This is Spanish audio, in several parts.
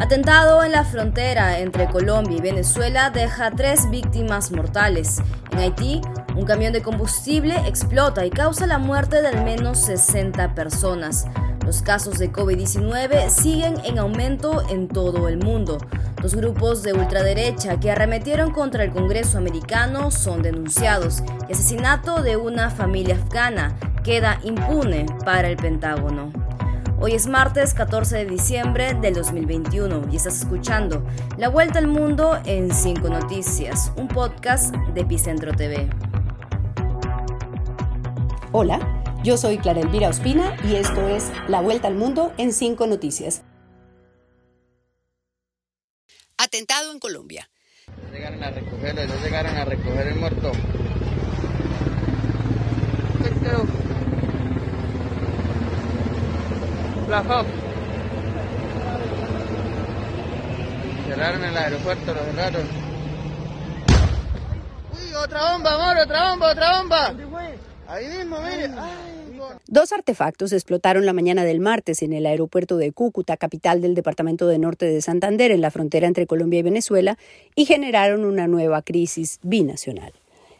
Atentado en la frontera entre Colombia y Venezuela deja tres víctimas mortales. En Haití, un camión de combustible explota y causa la muerte de al menos 60 personas. Los casos de COVID-19 siguen en aumento en todo el mundo. Los grupos de ultraderecha que arremetieron contra el Congreso americano son denunciados. El asesinato de una familia afgana queda impune para el Pentágono. Hoy es martes 14 de diciembre del 2021 y estás escuchando La Vuelta al Mundo en 5 Noticias, un podcast de Epicentro TV. Hola, yo soy Clara Elvira Ospina y esto es La Vuelta al Mundo en 5 Noticias. Atentado en Colombia. Ya llegaron a recogerlo, ya llegaron a recoger el muerto. Cerraron el aeropuerto, lo cerraron. Uy, otra bomba, amor, otra bomba, otra bomba. Ahí mismo, mire. Dos artefactos explotaron la mañana del martes en el aeropuerto de Cúcuta, capital del departamento de Norte de Santander, en la frontera entre Colombia y Venezuela, y generaron una nueva crisis binacional.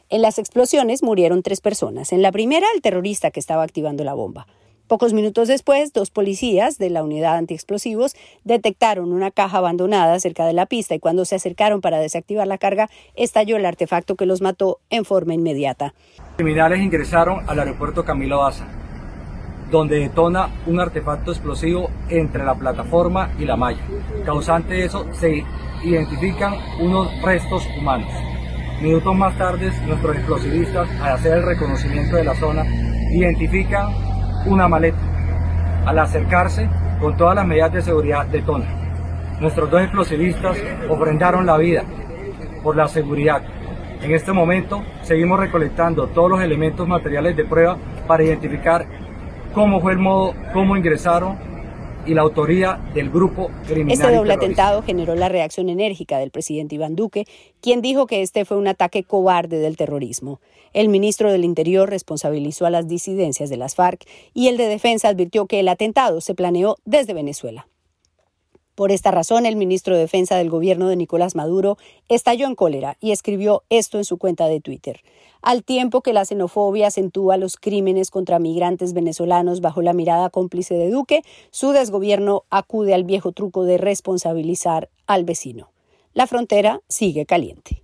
En las explosiones murieron tres personas. En la primera, el terrorista que estaba activando la bomba. Pocos minutos después, dos policías de la unidad antiexplosivos detectaron una caja abandonada cerca de la pista y cuando se acercaron para desactivar la carga, estalló el artefacto que los mató en forma inmediata. Criminales ingresaron al aeropuerto Camilo Daza, donde detona un artefacto explosivo entre la plataforma y la malla. Causante de eso se identifican unos restos humanos. Minutos más tarde, nuestros explosivistas, al hacer el reconocimiento de la zona, identifican una maleta. Al acercarse, con todas las medidas de seguridad, detona. Nuestros dos explosivistas ofrendaron la vida por la seguridad. En este momento seguimos recolectando todos los elementos materiales de prueba para identificar cómo fue el modo, cómo ingresaron y la autoría del grupo criminal. Este doble atentado generó la reacción enérgica del presidente Iván Duque, quien dijo que este fue un ataque cobarde del terrorismo. El ministro del Interior responsabilizó a las disidencias de las FARC y el de Defensa advirtió que el atentado se planeó desde Venezuela. Por esta razón, el ministro de Defensa del gobierno de Nicolás Maduro estalló en cólera y escribió esto en su cuenta de Twitter. Al tiempo que la xenofobia acentúa los crímenes contra migrantes venezolanos bajo la mirada cómplice de Duque, su desgobierno acude al viejo truco de responsabilizar al vecino. La frontera sigue caliente.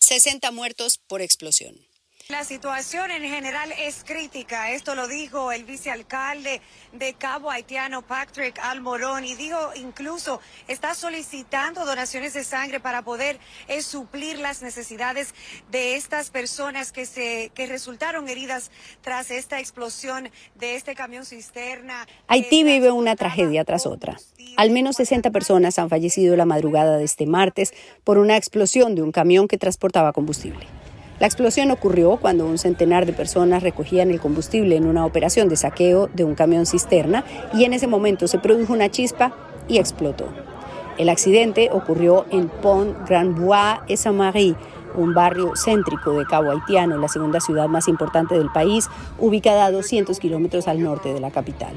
60 muertos por explosión. La situación en general es crítica. Esto lo dijo el vicealcalde de Cabo Haitiano, Patrick Almorón, y dijo incluso está solicitando donaciones de sangre para poder eh, suplir las necesidades de estas personas que se que resultaron heridas tras esta explosión de este camión cisterna. Haití vive una tragedia tras otra. Al menos 60 personas han fallecido la madrugada de este martes por una explosión de un camión que transportaba combustible. La explosión ocurrió cuando un centenar de personas recogían el combustible en una operación de saqueo de un camión cisterna y en ese momento se produjo una chispa y explotó. El accidente ocurrió en Pont Grand Bois et Saint-Marie, un barrio céntrico de Cabo Haitiano, la segunda ciudad más importante del país, ubicada a 200 kilómetros al norte de la capital.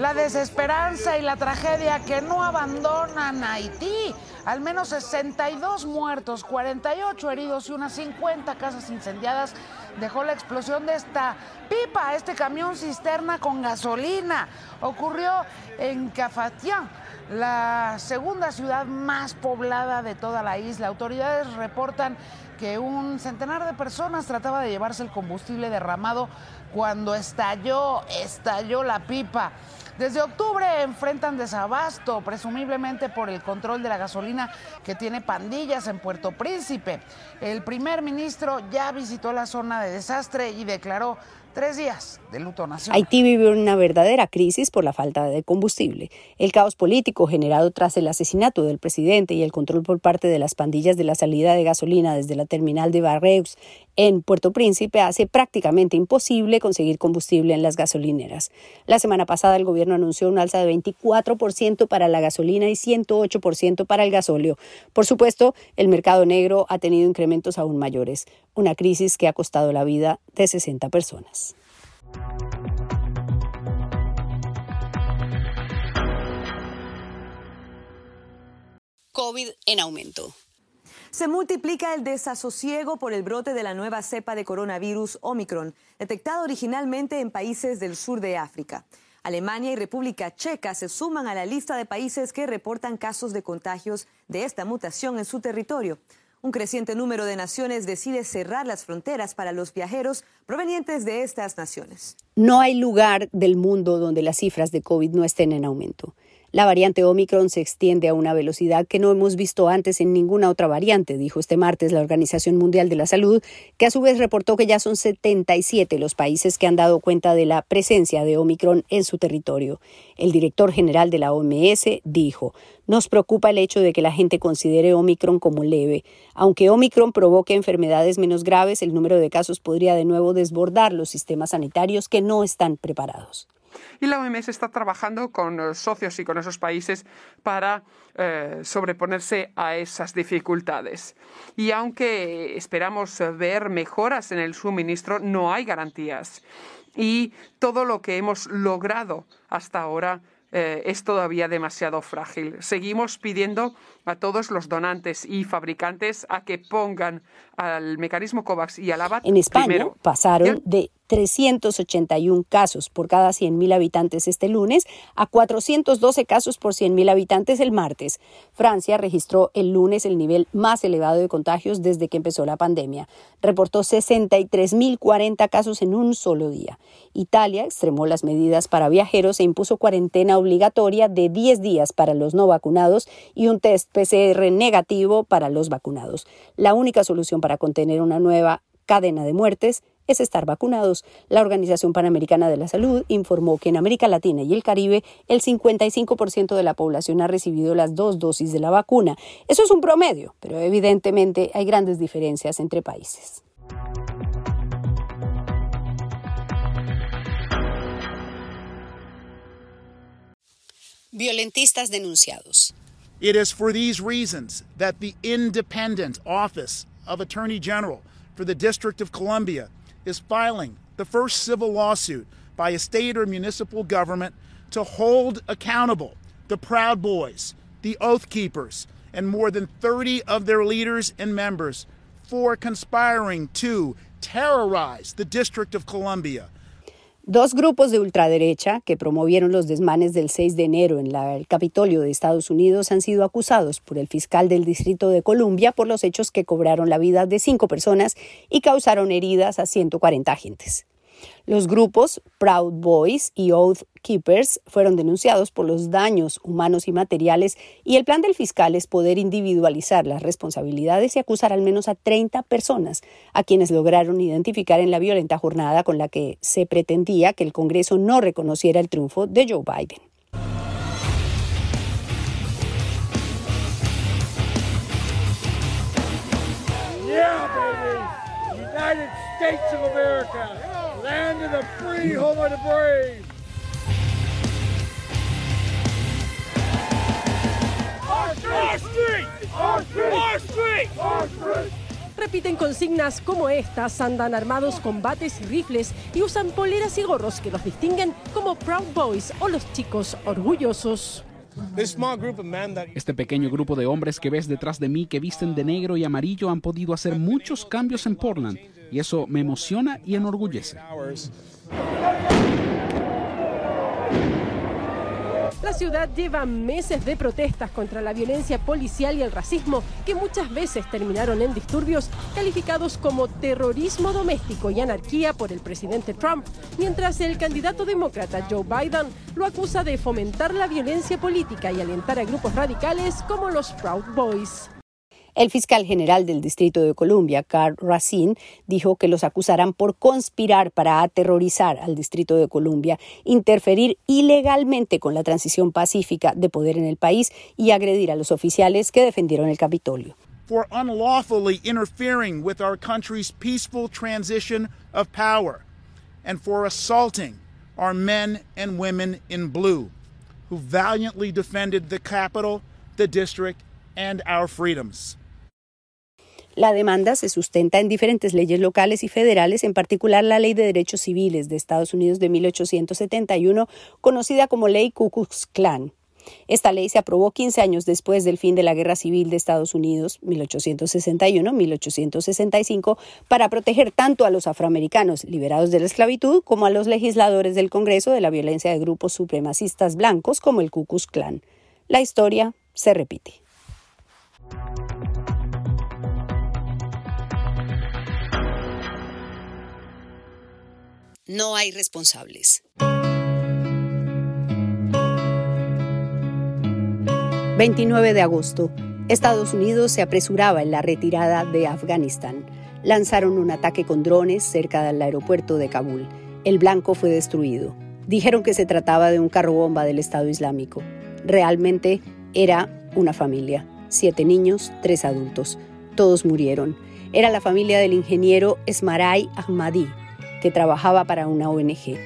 La desesperanza y la tragedia que no abandonan Haití. Al menos 62 muertos, 48 heridos y unas 50 casas incendiadas dejó la explosión de esta pipa, este camión cisterna con gasolina. Ocurrió en Cafatián la segunda ciudad más poblada de toda la isla. Autoridades reportan que un centenar de personas trataba de llevarse el combustible derramado cuando estalló, estalló la pipa. Desde octubre enfrentan desabasto, presumiblemente por el control de la gasolina que tiene pandillas en Puerto Príncipe. El primer ministro ya visitó la zona de desastre y declaró Tres días de luto nacional. Haití vive una verdadera crisis por la falta de combustible. El caos político generado tras el asesinato del presidente y el control por parte de las pandillas de la salida de gasolina desde la terminal de Barreus en Puerto Príncipe hace prácticamente imposible conseguir combustible en las gasolineras. La semana pasada el gobierno anunció un alza de 24% para la gasolina y 108% para el gasóleo. Por supuesto, el mercado negro ha tenido incrementos aún mayores, una crisis que ha costado la vida de 60 personas. COVID en aumento. Se multiplica el desasosiego por el brote de la nueva cepa de coronavirus Omicron, detectada originalmente en países del sur de África. Alemania y República Checa se suman a la lista de países que reportan casos de contagios de esta mutación en su territorio. Un creciente número de naciones decide cerrar las fronteras para los viajeros provenientes de estas naciones. No hay lugar del mundo donde las cifras de COVID no estén en aumento. La variante Omicron se extiende a una velocidad que no hemos visto antes en ninguna otra variante, dijo este martes la Organización Mundial de la Salud, que a su vez reportó que ya son 77 los países que han dado cuenta de la presencia de Omicron en su territorio. El director general de la OMS dijo, nos preocupa el hecho de que la gente considere Omicron como leve. Aunque Omicron provoque enfermedades menos graves, el número de casos podría de nuevo desbordar los sistemas sanitarios que no están preparados. Y la OMS está trabajando con socios y con esos países para eh, sobreponerse a esas dificultades. Y aunque esperamos ver mejoras en el suministro, no hay garantías. Y todo lo que hemos logrado hasta ahora eh, es todavía demasiado frágil. Seguimos pidiendo a todos los donantes y fabricantes a que pongan al mecanismo COVAX y al ABAT En España pasaron de 381 casos por cada 100.000 habitantes este lunes a 412 casos por 100.000 habitantes el martes. Francia registró el lunes el nivel más elevado de contagios desde que empezó la pandemia. Reportó 63.040 casos en un solo día. Italia extremó las medidas para viajeros e impuso cuarentena obligatoria de 10 días para los no vacunados y un test PCR negativo para los vacunados. La única solución para contener una nueva cadena de muertes es estar vacunados. La Organización Panamericana de la Salud informó que en América Latina y el Caribe el 55% de la población ha recibido las dos dosis de la vacuna. Eso es un promedio, pero evidentemente hay grandes diferencias entre países. Violentistas denunciados. It is for these reasons that the independent Office of Attorney General for the District of Columbia is filing the first civil lawsuit by a state or municipal government to hold accountable the Proud Boys, the Oath Keepers, and more than 30 of their leaders and members for conspiring to terrorize the District of Columbia Dos grupos de ultraderecha que promovieron los desmanes del 6 de enero en el Capitolio de Estados Unidos han sido acusados por el fiscal del Distrito de Columbia por los hechos que cobraron la vida de cinco personas y causaron heridas a 140 agentes. Los grupos Proud Boys y Oath Keepers fueron denunciados por los daños humanos y materiales y el plan del fiscal es poder individualizar las responsabilidades y acusar al menos a 30 personas a quienes lograron identificar en la violenta jornada con la que se pretendía que el Congreso no reconociera el triunfo de Joe Biden. United States of America. land of the free, home of the brave. Repiten consignas como estas, andan armados con bates y rifles y usan poleras y gorros que los distinguen como Proud Boys o los chicos orgullosos. Este pequeño grupo de hombres que ves detrás de mí que visten de negro y amarillo han podido hacer muchos cambios en Portland y eso me emociona y enorgullece. La ciudad lleva meses de protestas contra la violencia policial y el racismo que muchas veces terminaron en disturbios calificados como terrorismo doméstico y anarquía por el presidente Trump, mientras el candidato demócrata Joe Biden lo acusa de fomentar la violencia política y alentar a grupos radicales como los Proud Boys. El fiscal general del Distrito de Columbia, Carl Racine, dijo que los acusarán por conspirar para aterrorizar al Distrito de Columbia, interferir ilegalmente con la transición pacífica de poder en el país y agredir a los oficiales que defendieron el Capitolio. for unlawfully interfering with our country's peaceful transition of power and for assaulting our men and women in blue who valiantly defended the Capitol, the district, and our freedoms. La demanda se sustenta en diferentes leyes locales y federales, en particular la Ley de Derechos Civiles de Estados Unidos de 1871, conocida como Ley Ku Klux Klan. Esta ley se aprobó 15 años después del fin de la Guerra Civil de Estados Unidos, 1861-1865, para proteger tanto a los afroamericanos liberados de la esclavitud como a los legisladores del Congreso de la violencia de grupos supremacistas blancos como el Ku Klux Klan. La historia se repite. No hay responsables. 29 de agosto. Estados Unidos se apresuraba en la retirada de Afganistán. Lanzaron un ataque con drones cerca del aeropuerto de Kabul. El blanco fue destruido. Dijeron que se trataba de un carro bomba del Estado Islámico. Realmente era una familia. Siete niños, tres adultos. Todos murieron. Era la familia del ingeniero Esmaray Ahmadi, que trabajaba para una ONG.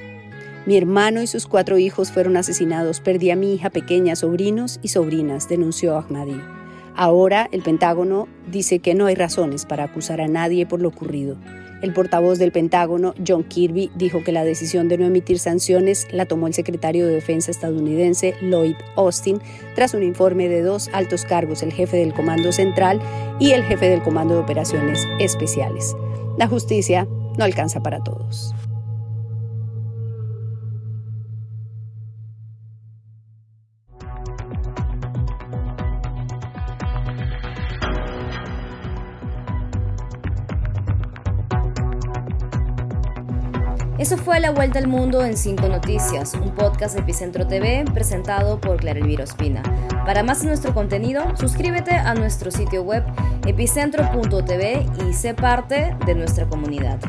Mi hermano y sus cuatro hijos fueron asesinados. Perdí a mi hija pequeña, sobrinos y sobrinas, denunció Ahmadi. Ahora el Pentágono dice que no hay razones para acusar a nadie por lo ocurrido. El portavoz del Pentágono, John Kirby, dijo que la decisión de no emitir sanciones la tomó el secretario de Defensa estadounidense Lloyd Austin tras un informe de dos altos cargos, el jefe del Comando Central y el jefe del Comando de Operaciones Especiales. La justicia no alcanza para todos. Eso fue La Vuelta al Mundo en 5 Noticias, un podcast de Epicentro TV presentado por Clara Elvira Ospina. Para más de nuestro contenido, suscríbete a nuestro sitio web epicentro.tv y sé parte de nuestra comunidad.